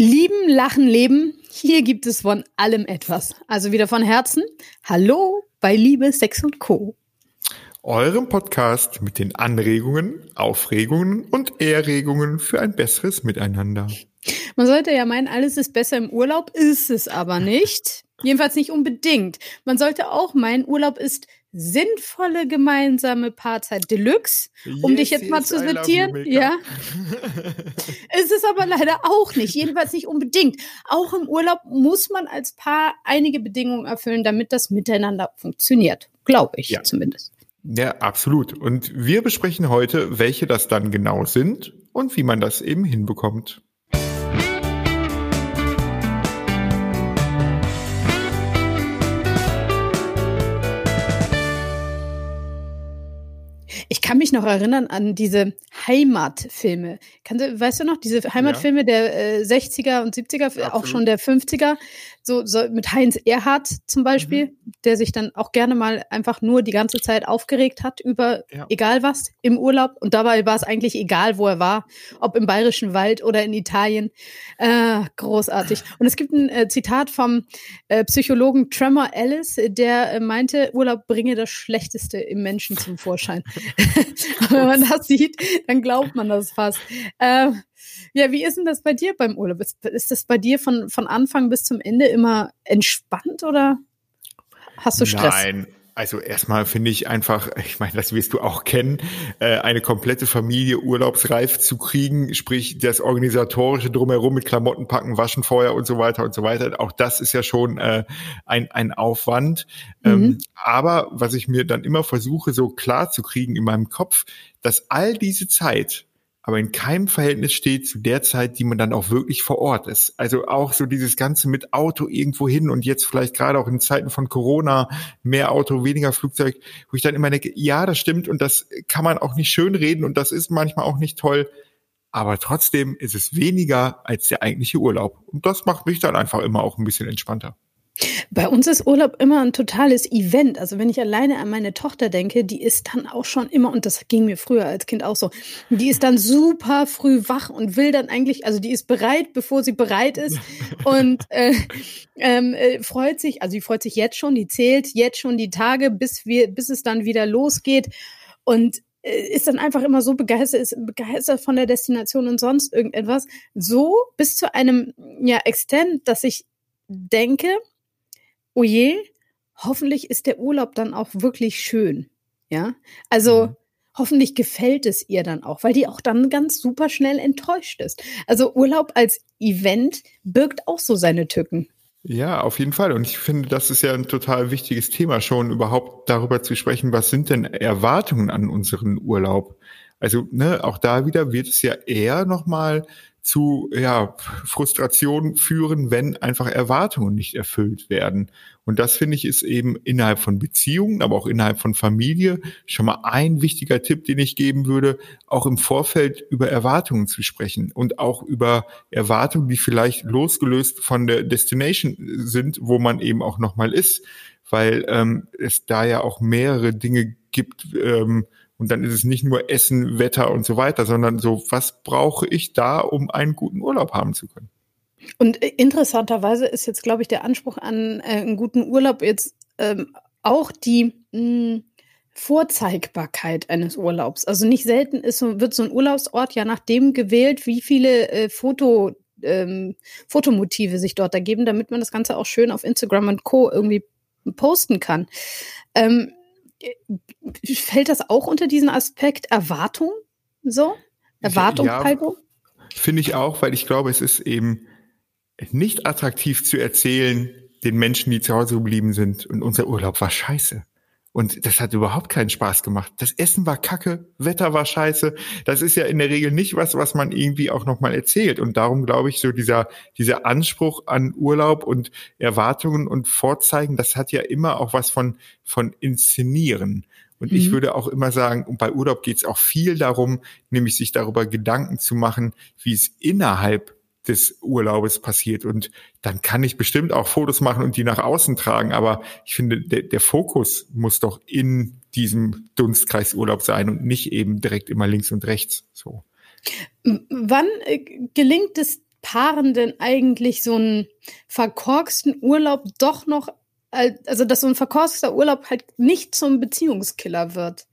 Lieben, lachen, leben. Hier gibt es von allem etwas. Also wieder von Herzen. Hallo bei Liebe, Sex und Co. Eurem Podcast mit den Anregungen, Aufregungen und Erregungen für ein besseres Miteinander. Man sollte ja meinen, alles ist besser im Urlaub, ist es aber nicht. Jedenfalls nicht unbedingt. Man sollte auch meinen, Urlaub ist sinnvolle gemeinsame Paarzeit Deluxe, um yes, dich jetzt mal zu sortieren. Ja. es ist aber leider auch nicht, jedenfalls nicht unbedingt. Auch im Urlaub muss man als Paar einige Bedingungen erfüllen, damit das miteinander funktioniert. Glaube ich ja. zumindest. Ja, absolut. Und wir besprechen heute, welche das dann genau sind und wie man das eben hinbekommt. Ich kann mich noch erinnern an diese Heimatfilme. Kannst du, weißt du noch, diese Heimatfilme ja. der äh, 60er und 70er, Absolut. auch schon der 50er, so, so mit Heinz Erhardt zum Beispiel, mhm. der sich dann auch gerne mal einfach nur die ganze Zeit aufgeregt hat über ja. egal was im Urlaub. Und dabei war es eigentlich egal, wo er war, ob im Bayerischen Wald oder in Italien. Äh, großartig. Und es gibt ein äh, Zitat vom äh, Psychologen Tremor Ellis, der äh, meinte, Urlaub bringe das Schlechteste im Menschen zum Vorschein. Wenn man das sieht, dann glaubt man das fast. Ja, wie ist denn das bei dir beim Urlaub? Ist, ist das bei dir von, von Anfang bis zum Ende immer entspannt oder hast du Stress? Nein, also erstmal finde ich einfach, ich meine, das wirst du auch kennen, äh, eine komplette Familie urlaubsreif zu kriegen, sprich das organisatorische drumherum mit Klamotten packen, waschen vorher und so weiter und so weiter. Auch das ist ja schon äh, ein, ein Aufwand. Mhm. Ähm, aber was ich mir dann immer versuche, so klar zu kriegen in meinem Kopf, dass all diese Zeit aber in keinem Verhältnis steht zu der Zeit, die man dann auch wirklich vor Ort ist. Also auch so dieses Ganze mit Auto irgendwo hin und jetzt vielleicht gerade auch in Zeiten von Corona mehr Auto, weniger Flugzeug, wo ich dann immer denke, ja, das stimmt und das kann man auch nicht schön reden und das ist manchmal auch nicht toll. Aber trotzdem ist es weniger als der eigentliche Urlaub. Und das macht mich dann einfach immer auch ein bisschen entspannter. Bei uns ist Urlaub immer ein totales Event. Also wenn ich alleine an meine Tochter denke, die ist dann auch schon immer, und das ging mir früher als Kind auch so, die ist dann super früh wach und will dann eigentlich, also die ist bereit, bevor sie bereit ist und äh, ähm, äh, freut sich, also die freut sich jetzt schon, die zählt jetzt schon die Tage, bis wir, bis es dann wieder losgeht und äh, ist dann einfach immer so begeistert, ist begeistert von der Destination und sonst irgendetwas. So bis zu einem ja Extent, dass ich denke, oh je, hoffentlich ist der Urlaub dann auch wirklich schön. Ja, also mhm. hoffentlich gefällt es ihr dann auch, weil die auch dann ganz super schnell enttäuscht ist. Also Urlaub als Event birgt auch so seine Tücken. Ja, auf jeden Fall. Und ich finde, das ist ja ein total wichtiges Thema, schon überhaupt darüber zu sprechen, was sind denn Erwartungen an unseren Urlaub? Also, ne, auch da wieder wird es ja eher nochmal zu ja, Frustration führen, wenn einfach Erwartungen nicht erfüllt werden. Und das finde ich ist eben innerhalb von Beziehungen, aber auch innerhalb von Familie schon mal ein wichtiger Tipp, den ich geben würde, auch im Vorfeld über Erwartungen zu sprechen und auch über Erwartungen, die vielleicht losgelöst von der Destination sind, wo man eben auch nochmal ist, weil ähm, es da ja auch mehrere Dinge gibt, ähm, und dann ist es nicht nur Essen, Wetter und so weiter, sondern so, was brauche ich da, um einen guten Urlaub haben zu können? Und äh, interessanterweise ist jetzt, glaube ich, der Anspruch an äh, einen guten Urlaub jetzt ähm, auch die mh, hm, Vorzeigbarkeit eines Urlaubs. Also nicht selten ist wird so ein Urlaubsort ja nach dem gewählt, wie viele äh, Foto, ähm, Fotomotive sich dort ergeben, damit man das Ganze auch schön auf Instagram und Co. irgendwie posten kann. Ähm, fällt das auch unter diesen Aspekt Erwartung? So? Erwartungshaltung? Ja, Finde ich auch, weil ich glaube, es ist eben nicht attraktiv zu erzählen, den Menschen, die zu Hause geblieben sind, und unser Urlaub war scheiße. Und das hat überhaupt keinen Spaß gemacht. Das Essen war kacke, Wetter war scheiße. Das ist ja in der Regel nicht was, was man irgendwie auch nochmal erzählt. Und darum glaube ich, so dieser, dieser Anspruch an Urlaub und Erwartungen und Vorzeigen, das hat ja immer auch was von, von Inszenieren. Und mhm. ich würde auch immer sagen, und bei Urlaub geht es auch viel darum, nämlich sich darüber Gedanken zu machen, wie es innerhalb des Urlaubes passiert. Und dann kann ich bestimmt auch Fotos machen und die nach außen tragen. Aber ich finde, der, der Fokus muss doch in diesem Dunstkreis Urlaub sein und nicht eben direkt immer links und rechts. So. Wann äh, gelingt es Paaren denn eigentlich so einen verkorksten Urlaub doch noch, also dass so ein verkorkster Urlaub halt nicht zum Beziehungskiller wird?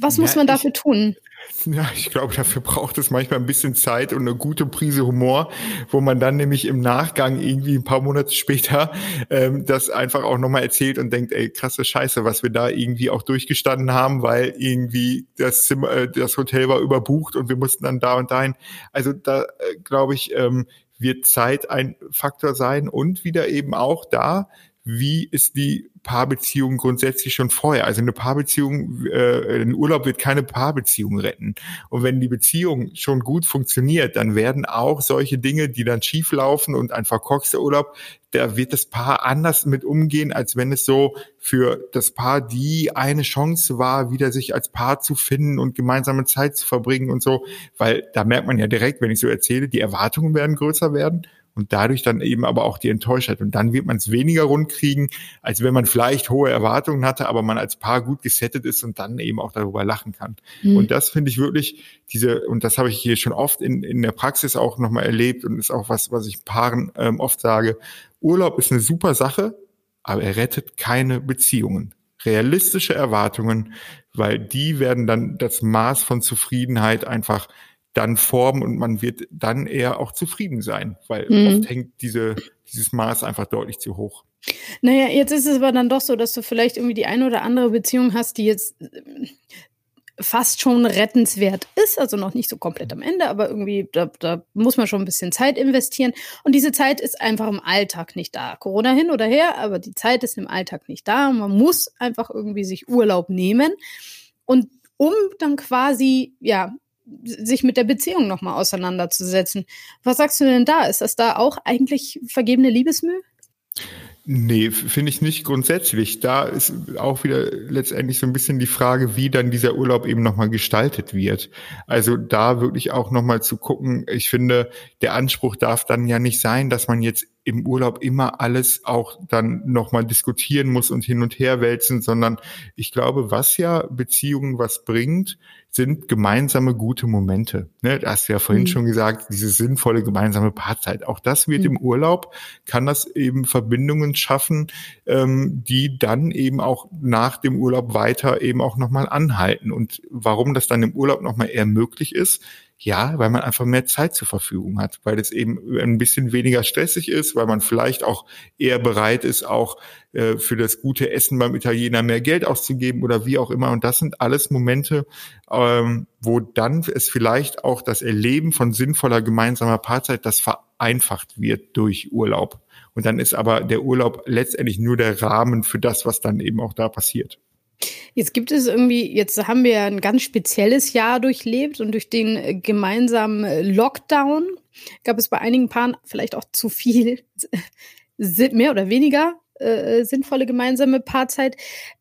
Was ja, muss man dafür ich, tun? Ja, ich glaube, dafür braucht es manchmal ein bisschen Zeit und eine gute Prise Humor, wo man dann nämlich im Nachgang irgendwie ein paar Monate später ähm, das einfach auch nochmal erzählt und denkt, ey, krasse Scheiße, was wir da irgendwie auch durchgestanden haben, weil irgendwie das Zimmer, äh, das Hotel war überbucht und wir mussten dann da und dahin. Also da äh, glaube ich, ähm, wird Zeit ein Faktor sein und wieder eben auch da, wie ist die Paarbeziehung grundsätzlich schon vorher. Also eine Paarbeziehung, äh, ein Urlaub wird keine Paarbeziehung retten. Und wenn die Beziehung schon gut funktioniert, dann werden auch solche Dinge, die dann schief laufen und ein verkorkster Urlaub, da wird das Paar anders mit umgehen, als wenn es so für das Paar die eine Chance war, wieder sich als Paar zu finden und gemeinsame Zeit zu verbringen und so. Weil da merkt man ja direkt, wenn ich so erzähle, die Erwartungen werden größer werden und dadurch dann eben aber auch die Enttäuschtheit. Und dann wird man es weniger rund kriegen, als wenn man vielleicht hohe Erwartungen hatte, aber man als Paar gut gesettet ist und dann eben auch darüber lachen kann. Mhm. Und das finde ich wirklich diese, und das habe ich hier schon oft in, in der Praxis auch nochmal erlebt und ist auch was, was ich Paaren ähm, oft sage. Urlaub ist eine super Sache, aber er rettet keine Beziehungen. Realistische Erwartungen, weil die werden dann das Maß von Zufriedenheit einfach dann formen und man wird dann eher auch zufrieden sein, weil mhm. oft hängt diese, dieses Maß einfach deutlich zu hoch. Naja, jetzt ist es aber dann doch so, dass du vielleicht irgendwie die eine oder andere Beziehung hast, die jetzt äh, fast schon rettenswert ist, also noch nicht so komplett am Ende, aber irgendwie, da, da muss man schon ein bisschen Zeit investieren. Und diese Zeit ist einfach im Alltag nicht da. Corona hin oder her, aber die Zeit ist im Alltag nicht da. Man muss einfach irgendwie sich Urlaub nehmen. Und um dann quasi, ja, sich mit der Beziehung nochmal auseinanderzusetzen. Was sagst du denn da? Ist das da auch eigentlich vergebene Liebesmühe? Nee, finde ich nicht grundsätzlich. Da ist auch wieder letztendlich so ein bisschen die Frage, wie dann dieser Urlaub eben nochmal gestaltet wird. Also da wirklich auch nochmal zu gucken. Ich finde, der Anspruch darf dann ja nicht sein, dass man jetzt im Urlaub immer alles auch dann nochmal diskutieren muss und hin und her wälzen, sondern ich glaube, was ja Beziehungen was bringt, sind gemeinsame gute Momente. Ne, du hast ja vorhin mhm. schon gesagt, diese sinnvolle gemeinsame Paarzeit. Auch das wird mhm. im Urlaub, kann das eben Verbindungen schaffen, ähm, die dann eben auch nach dem Urlaub weiter eben auch nochmal anhalten. Und warum das dann im Urlaub nochmal eher möglich ist, ja, weil man einfach mehr Zeit zur Verfügung hat, weil es eben ein bisschen weniger stressig ist, weil man vielleicht auch eher bereit ist, auch äh, für das gute Essen beim Italiener mehr Geld auszugeben oder wie auch immer. Und das sind alles Momente, ähm, wo dann es vielleicht auch das Erleben von sinnvoller gemeinsamer Paarzeit, das vereinfacht wird durch Urlaub. Und dann ist aber der Urlaub letztendlich nur der Rahmen für das, was dann eben auch da passiert. Jetzt gibt es irgendwie, jetzt haben wir ein ganz spezielles Jahr durchlebt und durch den äh, gemeinsamen äh, Lockdown gab es bei einigen Paaren vielleicht auch zu viel, mehr oder weniger äh, sinnvolle gemeinsame Paarzeit.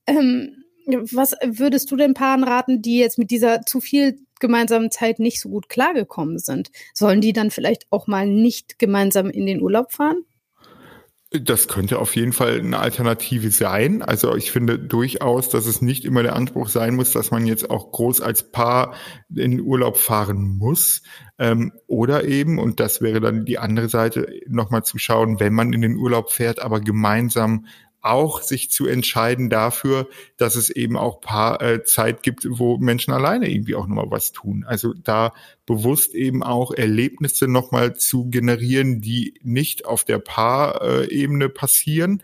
Ähm, was würdest du den Paaren raten, die jetzt mit dieser zu viel gemeinsamen Zeit nicht so gut klargekommen sind? Sollen die dann vielleicht auch mal nicht gemeinsam in den Urlaub fahren? Das könnte auf jeden Fall eine Alternative sein. Also ich finde durchaus, dass es nicht immer der Anspruch sein muss, dass man jetzt auch groß als Paar in Urlaub fahren muss. Ähm, oder eben, und das wäre dann die andere Seite, nochmal zu schauen, wenn man in den Urlaub fährt, aber gemeinsam auch sich zu entscheiden dafür, dass es eben auch paar äh, Zeit gibt, wo Menschen alleine irgendwie auch nochmal was tun. Also da bewusst eben auch Erlebnisse nochmal zu generieren, die nicht auf der Paarebene passieren,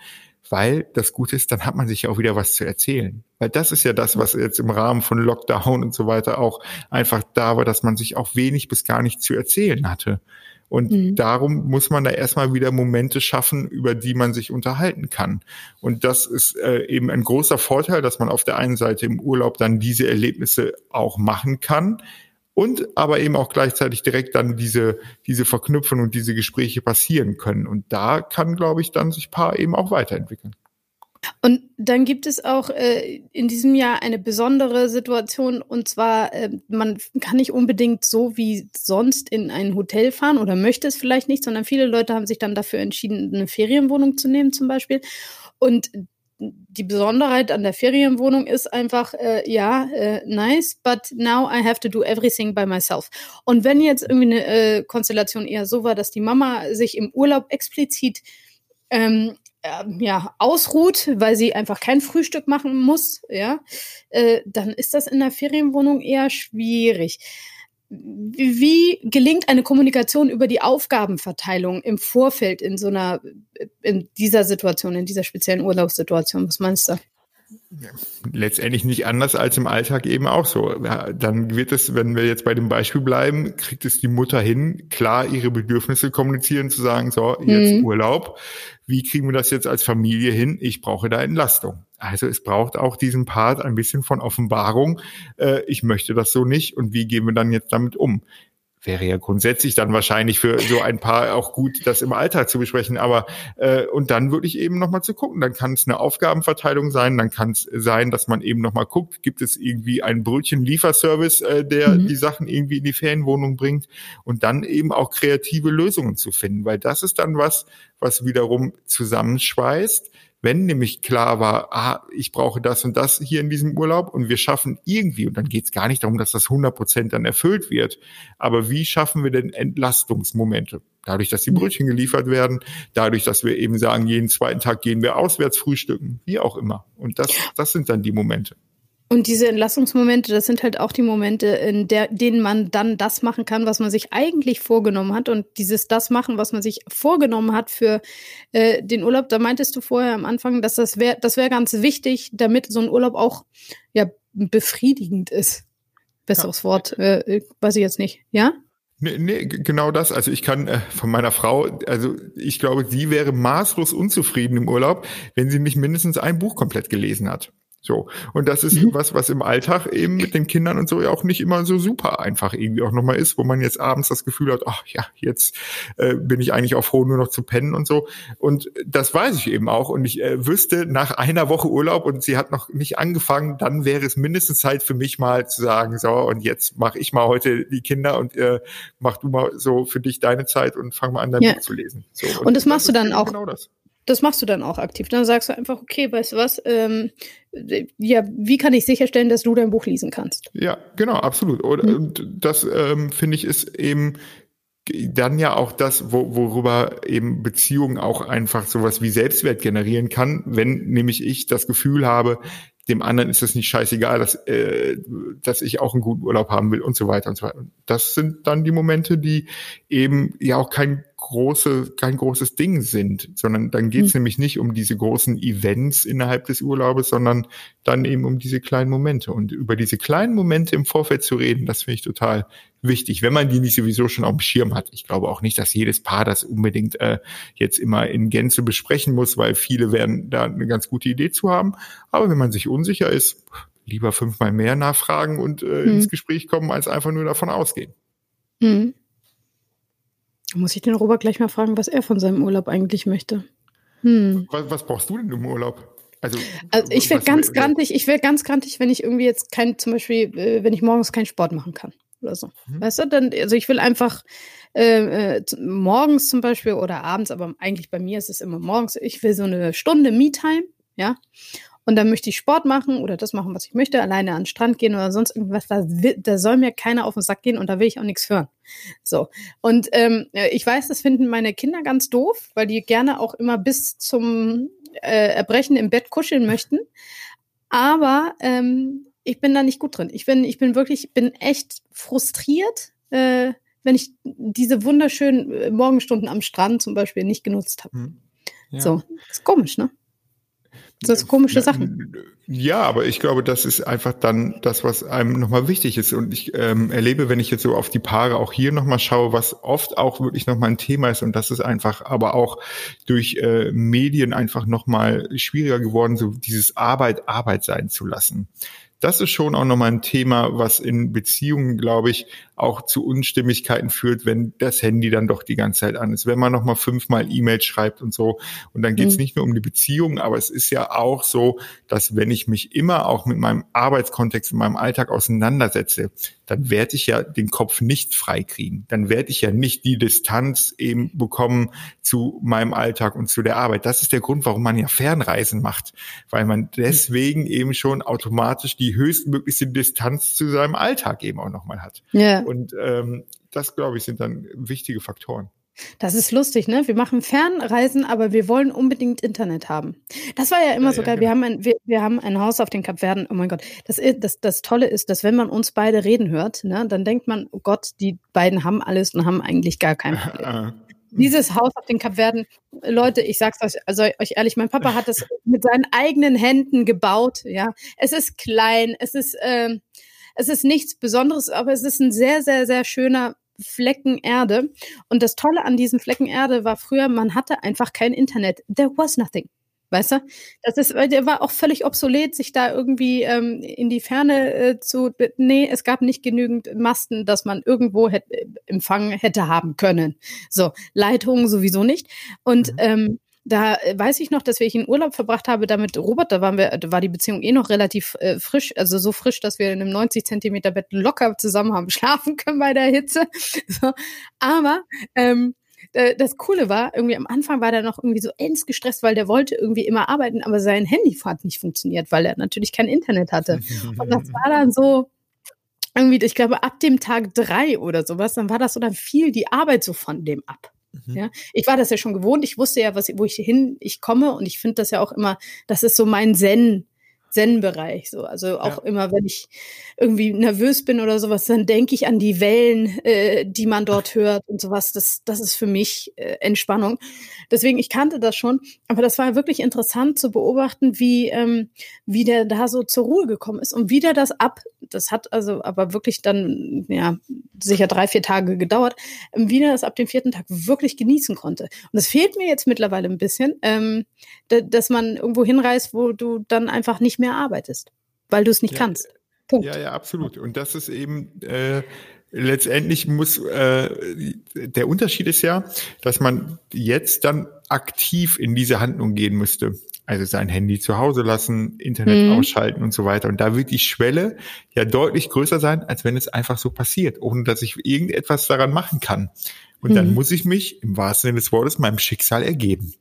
weil das Gute ist, dann hat man sich ja auch wieder was zu erzählen. Weil das ist ja das, was jetzt im Rahmen von Lockdown und so weiter auch einfach da war, dass man sich auch wenig bis gar nicht zu erzählen hatte. Und mhm. darum muss man da erstmal wieder Momente schaffen, über die man sich unterhalten kann. Und das ist äh, eben ein großer Vorteil, dass man auf der einen Seite im Urlaub dann diese Erlebnisse auch machen kann und aber eben auch gleichzeitig direkt dann diese, diese Verknüpfung und diese Gespräche passieren können. Und da kann, glaube ich, dann sich Paar eben auch weiterentwickeln. Und dann gibt es auch äh, in diesem Jahr eine besondere Situation und zwar, äh, man kann nicht unbedingt so wie sonst in ein Hotel fahren oder möchte es vielleicht nicht, sondern viele Leute haben sich dann dafür entschieden, eine Ferienwohnung zu nehmen zum Beispiel. Und die Besonderheit an der Ferienwohnung ist einfach, äh, ja, äh, nice, but now I have to do everything by myself. Und wenn jetzt irgendwie eine äh, Konstellation eher so war, dass die Mama sich im Urlaub explizit ähm, äh, ja, ausruht, weil sie einfach kein Frühstück machen muss, ja, äh, dann ist das in der Ferienwohnung eher schwierig. Wie gelingt eine Kommunikation über die Aufgabenverteilung im Vorfeld in so einer, in dieser Situation, in dieser speziellen Urlaubssituation? Was meinst du? letztendlich nicht anders als im Alltag eben auch so. Ja, dann wird es, wenn wir jetzt bei dem Beispiel bleiben, kriegt es die Mutter hin, klar ihre Bedürfnisse kommunizieren, zu sagen, so, jetzt mhm. Urlaub. Wie kriegen wir das jetzt als Familie hin? Ich brauche da Entlastung. Also es braucht auch diesen Part ein bisschen von Offenbarung. Äh, ich möchte das so nicht und wie gehen wir dann jetzt damit um? Wäre ja grundsätzlich dann wahrscheinlich für so ein Paar auch gut, das im Alltag zu besprechen. Aber äh, und dann wirklich eben nochmal zu gucken. Dann kann es eine Aufgabenverteilung sein, dann kann es sein, dass man eben nochmal guckt, gibt es irgendwie einen Brötchen-Lieferservice, äh, der mhm. die Sachen irgendwie in die Ferienwohnung bringt und dann eben auch kreative Lösungen zu finden, weil das ist dann was, was wiederum zusammenschweißt wenn nämlich klar war, ah, ich brauche das und das hier in diesem Urlaub und wir schaffen irgendwie, und dann geht es gar nicht darum, dass das 100 Prozent dann erfüllt wird, aber wie schaffen wir denn Entlastungsmomente? Dadurch, dass die Brötchen geliefert werden, dadurch, dass wir eben sagen, jeden zweiten Tag gehen wir auswärts frühstücken, wie auch immer. Und das, das sind dann die Momente. Und diese Entlassungsmomente, das sind halt auch die Momente, in der, denen man dann das machen kann, was man sich eigentlich vorgenommen hat. Und dieses das machen, was man sich vorgenommen hat für äh, den Urlaub, da meintest du vorher am Anfang, dass das wäre, das wäre ganz wichtig, damit so ein Urlaub auch ja befriedigend ist. Besseres ja. Wort, äh, weiß ich jetzt nicht. Ja? Nee, nee, genau das. Also ich kann äh, von meiner Frau, also ich glaube, sie wäre maßlos unzufrieden im Urlaub, wenn sie nicht mindestens ein Buch komplett gelesen hat. So. Und das ist mhm. was, was im Alltag eben mit den Kindern und so ja auch nicht immer so super einfach irgendwie auch nochmal ist, wo man jetzt abends das Gefühl hat, ach ja, jetzt äh, bin ich eigentlich auch froh, nur noch zu pennen und so. Und das weiß ich eben auch. Und ich äh, wüsste, nach einer Woche Urlaub und sie hat noch nicht angefangen, dann wäre es mindestens Zeit für mich mal zu sagen, so, und jetzt mache ich mal heute die Kinder und äh, mach du mal so für dich deine Zeit und fang mal an, dein ja. Buch zu lesen. So, und, und das machst das du dann auch. Genau das das machst du dann auch aktiv. Dann sagst du einfach, okay, weißt du was, ähm, ja, wie kann ich sicherstellen, dass du dein Buch lesen kannst? Ja, genau, absolut. Und, mhm. und das ähm, finde ich ist eben dann ja auch das, wo, worüber eben Beziehungen auch einfach sowas wie Selbstwert generieren kann, wenn nämlich ich das Gefühl habe, dem anderen ist es nicht scheißegal, dass, äh, dass ich auch einen guten Urlaub haben will und so weiter und so weiter. Das sind dann die Momente, die eben ja auch kein große, kein großes Ding sind, sondern dann geht es mhm. nämlich nicht um diese großen Events innerhalb des Urlaubes, sondern dann eben um diese kleinen Momente. Und über diese kleinen Momente im Vorfeld zu reden, das finde ich total wichtig, wenn man die nicht sowieso schon auf dem Schirm hat. Ich glaube auch nicht, dass jedes Paar das unbedingt äh, jetzt immer in Gänze besprechen muss, weil viele werden da eine ganz gute Idee zu haben. Aber wenn man sich unsicher ist, lieber fünfmal mehr nachfragen und äh, mhm. ins Gespräch kommen, als einfach nur davon ausgehen. Mhm. Muss ich den Robert gleich mal fragen, was er von seinem Urlaub eigentlich möchte. Hm. Was, was brauchst du denn im Urlaub? Also, also ich wäre ganz grantig, ich wäre ganz grantig, wenn ich irgendwie jetzt kein, zum Beispiel, äh, wenn ich morgens keinen Sport machen kann oder so. Mhm. Weißt du, dann, also ich will einfach äh, äh, morgens zum Beispiel oder abends, aber eigentlich bei mir ist es immer morgens, ich will so eine Stunde Me-Time, ja. Und dann möchte ich Sport machen oder das machen, was ich möchte, alleine an den Strand gehen oder sonst irgendwas. Da, da soll mir keiner auf den Sack gehen und da will ich auch nichts hören. So. Und ähm, ich weiß, das finden meine Kinder ganz doof, weil die gerne auch immer bis zum äh, Erbrechen im Bett kuscheln möchten. Aber ähm, ich bin da nicht gut drin. Ich bin, ich bin wirklich, bin echt frustriert, äh, wenn ich diese wunderschönen äh, Morgenstunden am Strand zum Beispiel nicht genutzt habe. Hm. Ja. So, ist komisch, ne? Das ist komische Sachen. Ja, aber ich glaube, das ist einfach dann das, was einem nochmal wichtig ist. Und ich ähm, erlebe, wenn ich jetzt so auf die Paare auch hier nochmal schaue, was oft auch wirklich nochmal ein Thema ist. Und das ist einfach aber auch durch äh, Medien einfach nochmal schwieriger geworden, so dieses Arbeit Arbeit sein zu lassen das ist schon auch nochmal ein Thema, was in Beziehungen, glaube ich, auch zu Unstimmigkeiten führt, wenn das Handy dann doch die ganze Zeit an ist, wenn man nochmal fünfmal E-Mails schreibt und so. Und dann geht es mhm. nicht nur um die Beziehung, aber es ist ja auch so, dass wenn ich mich immer auch mit meinem Arbeitskontext, in meinem Alltag auseinandersetze, dann werde ich ja den Kopf nicht freikriegen. Dann werde ich ja nicht die Distanz eben bekommen zu meinem Alltag und zu der Arbeit. Das ist der Grund, warum man ja Fernreisen macht, weil man deswegen eben schon automatisch die höchstmöglichste Distanz zu seinem Alltag eben auch nochmal hat. Ja. Und ähm, das, glaube ich, sind dann wichtige Faktoren. Das ist lustig, ne? Wir machen Fernreisen, aber wir wollen unbedingt Internet haben. Das war ja immer ja, so geil. Ja, genau. wir, haben ein, wir, wir haben ein Haus auf den Kapverden. Oh mein Gott. Das, das, das Tolle ist, dass wenn man uns beide reden hört, ne, dann denkt man, oh Gott, die beiden haben alles und haben eigentlich gar kein Problem. Ah. Dieses Haus auf den Kapverden, Leute, ich sag's euch, also euch ehrlich, mein Papa hat das mit seinen eigenen Händen gebaut, ja. Es ist klein, es ist, äh, es ist nichts Besonderes, aber es ist ein sehr, sehr, sehr schöner Flecken Erde. Und das Tolle an diesem Flecken Erde war früher, man hatte einfach kein Internet. There was nothing. Weißt du? Das ist, der war auch völlig obsolet, sich da irgendwie ähm, in die Ferne äh, zu. Nee, es gab nicht genügend Masten, dass man irgendwo hätte, äh, Empfang hätte haben können. So, Leitungen sowieso nicht. Und mhm. ähm, da äh, weiß ich noch, dass wir ich in Urlaub verbracht habe, damit Robert, da waren wir, da war die Beziehung eh noch relativ äh, frisch, also so frisch, dass wir in einem 90 Zentimeter Bett locker zusammen haben schlafen können bei der Hitze. So. Aber ähm, äh, das Coole war, irgendwie am Anfang war der noch irgendwie so ends gestresst, weil der wollte irgendwie immer arbeiten, aber sein Handy hat nicht funktioniert, weil er natürlich kein Internet hatte. Und das war dann so, irgendwie, ich glaube, ab dem Tag drei oder sowas, dann war das so, dann fiel die Arbeit so von dem ab. Mhm. Ja, ich war das ja schon gewohnt. Ich wusste ja, was, wo ich hin ich komme und ich finde das ja auch immer, das ist so mein Zen, Zen-Bereich. So. Also auch ja. immer, wenn ich irgendwie nervös bin oder sowas, dann denke ich an die Wellen, äh, die man dort hört und sowas. Das, das ist für mich äh, Entspannung. Deswegen, ich kannte das schon, aber das war wirklich interessant zu beobachten, wie, ähm, wie der da so zur Ruhe gekommen ist und wie der das ab, das hat also aber wirklich dann, ja, sicher drei, vier Tage gedauert, ähm, wie der das ab dem vierten Tag wirklich genießen konnte. Und das fehlt mir jetzt mittlerweile ein bisschen, ähm, dass man irgendwo hinreist, wo du dann einfach nicht mehr arbeitest, weil du es nicht ja, kannst. Punkt. Ja, ja, absolut. Und das ist eben äh, letztendlich muss äh, der Unterschied ist ja, dass man jetzt dann aktiv in diese Handlung gehen müsste. Also sein Handy zu Hause lassen, Internet mhm. ausschalten und so weiter. Und da wird die Schwelle ja deutlich größer sein, als wenn es einfach so passiert, ohne dass ich irgendetwas daran machen kann. Und mhm. dann muss ich mich im wahrsten Sinne des Wortes meinem Schicksal ergeben.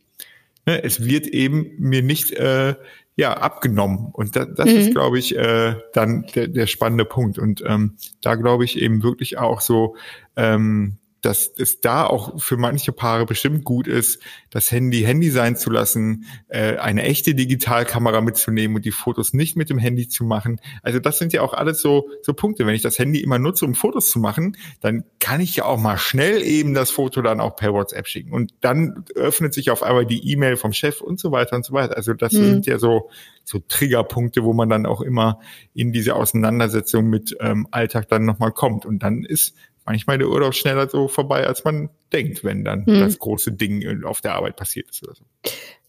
Ne, es wird eben mir nicht äh, ja abgenommen und da, das mhm. ist glaube ich äh, dann der, der spannende Punkt und ähm, da glaube ich eben wirklich auch so ähm, dass es da auch für manche Paare bestimmt gut ist, das Handy Handy sein zu lassen, äh, eine echte Digitalkamera mitzunehmen und die Fotos nicht mit dem Handy zu machen. Also das sind ja auch alles so so Punkte. Wenn ich das Handy immer nutze, um Fotos zu machen, dann kann ich ja auch mal schnell eben das Foto dann auch per WhatsApp schicken und dann öffnet sich auf einmal die E-Mail vom Chef und so weiter und so weiter. Also das mhm. sind ja so so Triggerpunkte, wo man dann auch immer in diese Auseinandersetzung mit ähm, Alltag dann nochmal kommt. Und dann ist manchmal der Urlaub schneller so vorbei, als man denkt, wenn dann hm. das große Ding auf der Arbeit passiert ist oder so.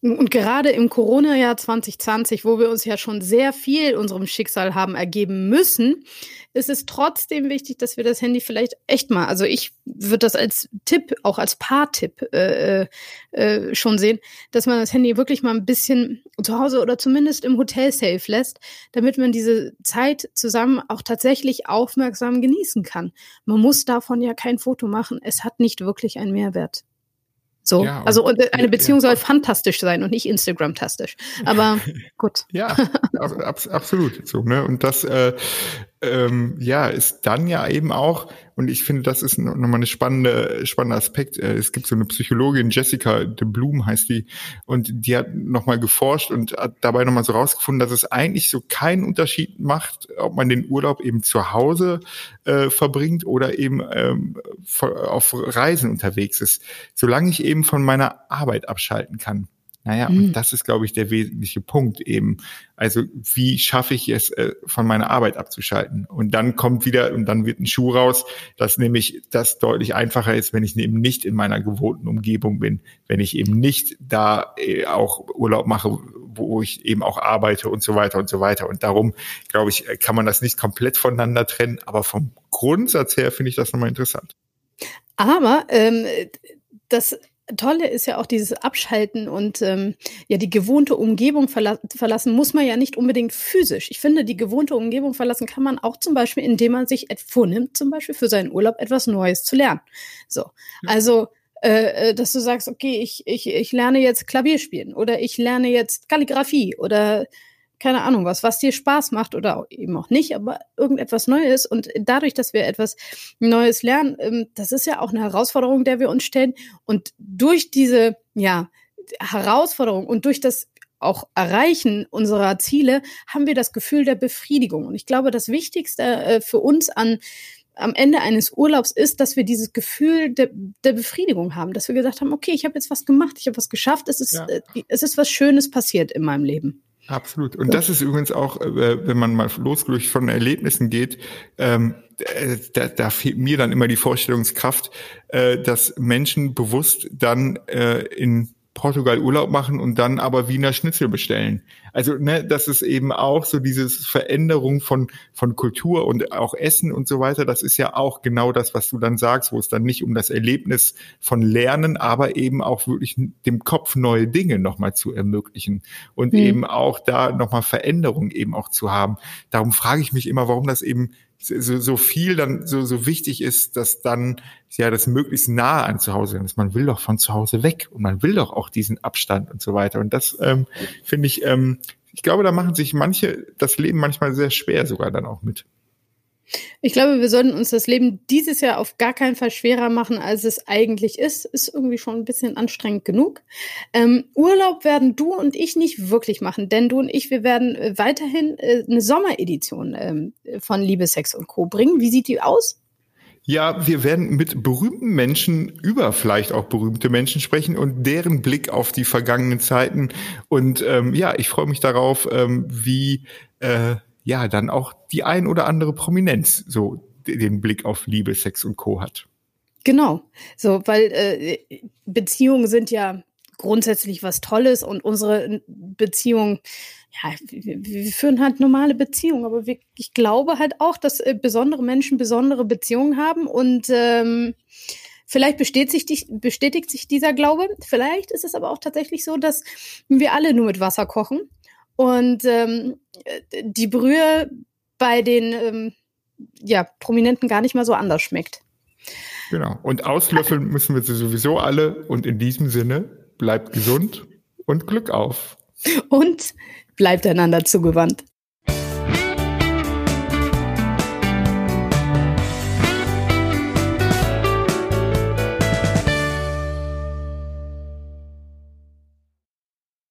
Und gerade im Corona-Jahr 2020, wo wir uns ja schon sehr viel unserem Schicksal haben ergeben müssen, ist es trotzdem wichtig, dass wir das Handy vielleicht echt mal, also ich würde das als Tipp, auch als Paar-Tipp äh, äh, äh, schon sehen, dass man das Handy wirklich mal ein bisschen zu Hause oder zumindest im Hotel safe lässt, damit man diese Zeit zusammen auch tatsächlich aufmerksam genießen kann. Man muss davon ja kein Foto machen. Es hat nicht wirklich einen Mehrwert. So, ja, also und eine Beziehung ja, soll fantastisch sein und nicht Instagram-tastisch. Aber gut. Ja, ab, absolut. So, ne? Und das äh, ähm, ja, ist dann ja eben auch, und ich finde, das ist nochmal eine spannende, spannender Aspekt. Äh, es gibt so eine Psychologin, Jessica de Bloom heißt die, und die hat nochmal geforscht und hat dabei nochmal so rausgefunden, dass es eigentlich so keinen Unterschied macht, ob man den Urlaub eben zu Hause äh, verbringt oder eben ähm, auf Reisen unterwegs ist. Solange ich eben von meiner Arbeit abschalten kann. Naja, mhm. und das ist, glaube ich, der wesentliche Punkt eben. Also wie schaffe ich es, äh, von meiner Arbeit abzuschalten? Und dann kommt wieder, und dann wird ein Schuh raus, dass nämlich das deutlich einfacher ist, wenn ich eben nicht in meiner gewohnten Umgebung bin, wenn ich eben nicht da äh, auch Urlaub mache, wo ich eben auch arbeite und so weiter und so weiter. Und darum, glaube ich, kann man das nicht komplett voneinander trennen, aber vom Grundsatz her finde ich das nochmal interessant. Aber ähm, das Tolle ist ja auch dieses Abschalten und ähm, ja die gewohnte Umgebung verla verlassen muss man ja nicht unbedingt physisch. Ich finde, die gewohnte Umgebung verlassen kann man auch zum Beispiel, indem man sich vornimmt, zum Beispiel für seinen Urlaub etwas Neues zu lernen. So, also äh, äh, dass du sagst, okay, ich, ich, ich lerne jetzt Klavier spielen oder ich lerne jetzt Kalligrafie oder keine Ahnung was, was dir Spaß macht oder eben auch nicht, aber irgendetwas Neues. Und dadurch, dass wir etwas Neues lernen, ähm, das ist ja auch eine Herausforderung, der wir uns stellen. Und durch diese, ja, Herausforderung und durch das auch Erreichen unserer Ziele haben wir das Gefühl der Befriedigung. Und ich glaube, das Wichtigste äh, für uns an am Ende eines Urlaubs ist, dass wir dieses Gefühl der, der Befriedigung haben, dass wir gesagt haben, okay, ich habe jetzt was gemacht, ich habe was geschafft, es ist, ja. äh, es ist was Schönes passiert in meinem Leben. Absolut. Und das ist übrigens auch, äh, wenn man mal losgelöst von Erlebnissen geht, ähm, äh, da, da fehlt mir dann immer die Vorstellungskraft, äh, dass Menschen bewusst dann in Portugal Urlaub machen und dann aber Wiener Schnitzel bestellen. Also, ne, das ist eben auch so dieses Veränderung von, von Kultur und auch Essen und so weiter. Das ist ja auch genau das, was du dann sagst, wo es dann nicht um das Erlebnis von Lernen, aber eben auch wirklich dem Kopf neue Dinge nochmal zu ermöglichen und mhm. eben auch da nochmal Veränderung eben auch zu haben. Darum frage ich mich immer, warum das eben so, so viel dann so, so wichtig ist, dass dann ja das möglichst nahe an zu Hause ist. Man will doch von zu Hause weg und man will doch auch diesen Abstand und so weiter. Und das ähm, finde ich, ähm, ich glaube, da machen sich manche das Leben manchmal sehr schwer sogar dann auch mit. Ich glaube, wir sollten uns das Leben dieses Jahr auf gar keinen Fall schwerer machen, als es eigentlich ist. Ist irgendwie schon ein bisschen anstrengend genug. Ähm, Urlaub werden du und ich nicht wirklich machen, denn du und ich, wir werden äh, weiterhin äh, eine Sommeredition ähm, von Liebe, Sex und Co. bringen. Wie sieht die aus? Ja, wir werden mit berühmten Menschen über vielleicht auch berühmte Menschen sprechen und deren Blick auf die vergangenen Zeiten. Und ähm, ja, ich freue mich darauf, ähm, wie äh, ja dann auch die ein oder andere Prominenz so den Blick auf Liebe, Sex und Co. hat. Genau, so, weil äh, Beziehungen sind ja grundsätzlich was Tolles und unsere Beziehung, ja, wir, wir führen halt normale Beziehungen, aber wir, ich glaube halt auch, dass äh, besondere Menschen besondere Beziehungen haben und ähm, Vielleicht bestätigt sich, bestätigt sich dieser Glaube. Vielleicht ist es aber auch tatsächlich so, dass wir alle nur mit Wasser kochen und ähm, die Brühe bei den ähm, ja, Prominenten gar nicht mal so anders schmeckt. Genau. Und auslöffeln müssen wir sie sowieso alle. Und in diesem Sinne, bleibt gesund und Glück auf. Und bleibt einander zugewandt.